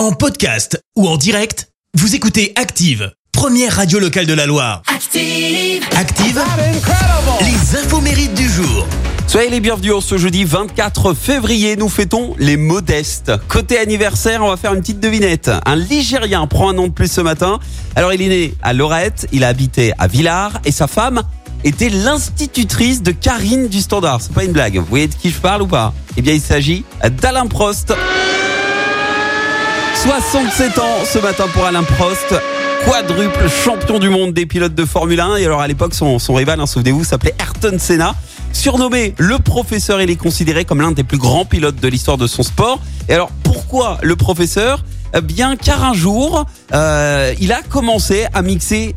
En podcast ou en direct, vous écoutez Active, première radio locale de la Loire. Active. Active, les infos mérites du jour. Soyez les bienvenus en ce jeudi 24 février. Nous fêtons les modestes. Côté anniversaire, on va faire une petite devinette. Un Ligérien prend un nom de plus ce matin. Alors il est né à Lorette, il a habité à Villars et sa femme était l'institutrice de Karine du Standard. C'est pas une blague. Vous voyez de qui je parle ou pas? Eh bien, il s'agit d'Alain Prost. 67 ans ce matin pour Alain Prost. Quadruple champion du monde des pilotes de Formule 1. Et alors à l'époque, son, rival, hein, souvenez-vous, s'appelait Ayrton Senna. Surnommé le professeur, il est considéré comme l'un des plus grands pilotes de l'histoire de son sport. Et alors pourquoi le professeur? Bien car un jour, euh, il a commencé à mixer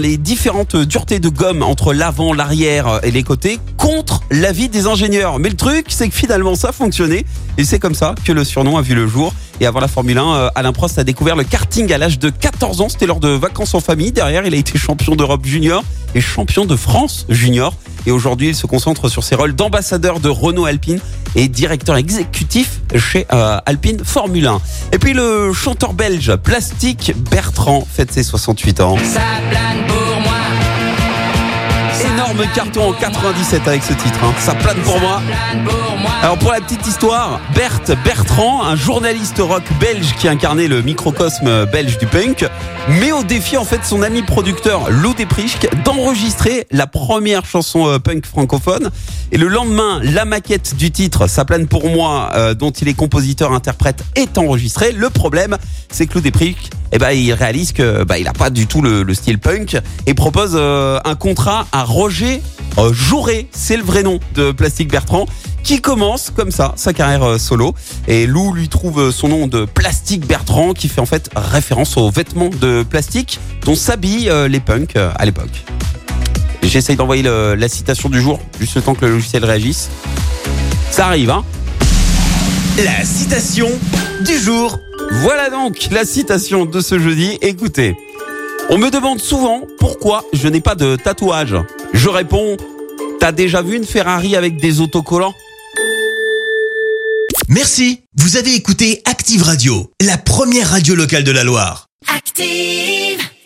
les différentes duretés de gomme entre l'avant, l'arrière et les côtés contre l'avis des ingénieurs. Mais le truc, c'est que finalement ça fonctionnait et c'est comme ça que le surnom a vu le jour. Et avant la Formule 1, euh, Alain Prost a découvert le karting à l'âge de 14 ans. C'était lors de vacances en famille. Derrière, il a été champion d'Europe junior et champion de France junior. Et aujourd'hui, il se concentre sur ses rôles d'ambassadeur de Renault Alpine et directeur exécutif chez euh, Alpine Formule 1. Et puis le chanteur belge Plastique Bertrand fête ses 68 ans. Énorme carton en 97 avec ce titre. hein. Ça plane pour moi. Alors pour la petite histoire, Berthe Bertrand, un journaliste rock belge qui incarnait le microcosme belge du punk, met au défi en fait son ami producteur Lou Deprischk d'enregistrer la première chanson euh, punk francophone. Et le lendemain, la maquette du titre Ça plane pour moi, euh, dont il est compositeur interprète, est enregistrée. Le problème, c'est que Lou Deprischk eh ben, il réalise que bah, il a pas du tout le, le style punk et propose euh, un contrat à Roger euh, Jouré, c'est le vrai nom de Plastique Bertrand, qui commence comme ça sa carrière euh, solo. Et Lou lui trouve son nom de Plastique Bertrand, qui fait en fait référence aux vêtements de plastique dont s'habillent les punks à l'époque. J'essaye d'envoyer la citation du jour, juste le temps que le logiciel réagisse. Ça arrive, hein La citation du jour. Voilà donc la citation de ce jeudi. Écoutez, on me demande souvent pourquoi je n'ai pas de tatouage. Je réponds, t'as déjà vu une Ferrari avec des autocollants? Merci. Vous avez écouté Active Radio, la première radio locale de la Loire. Active.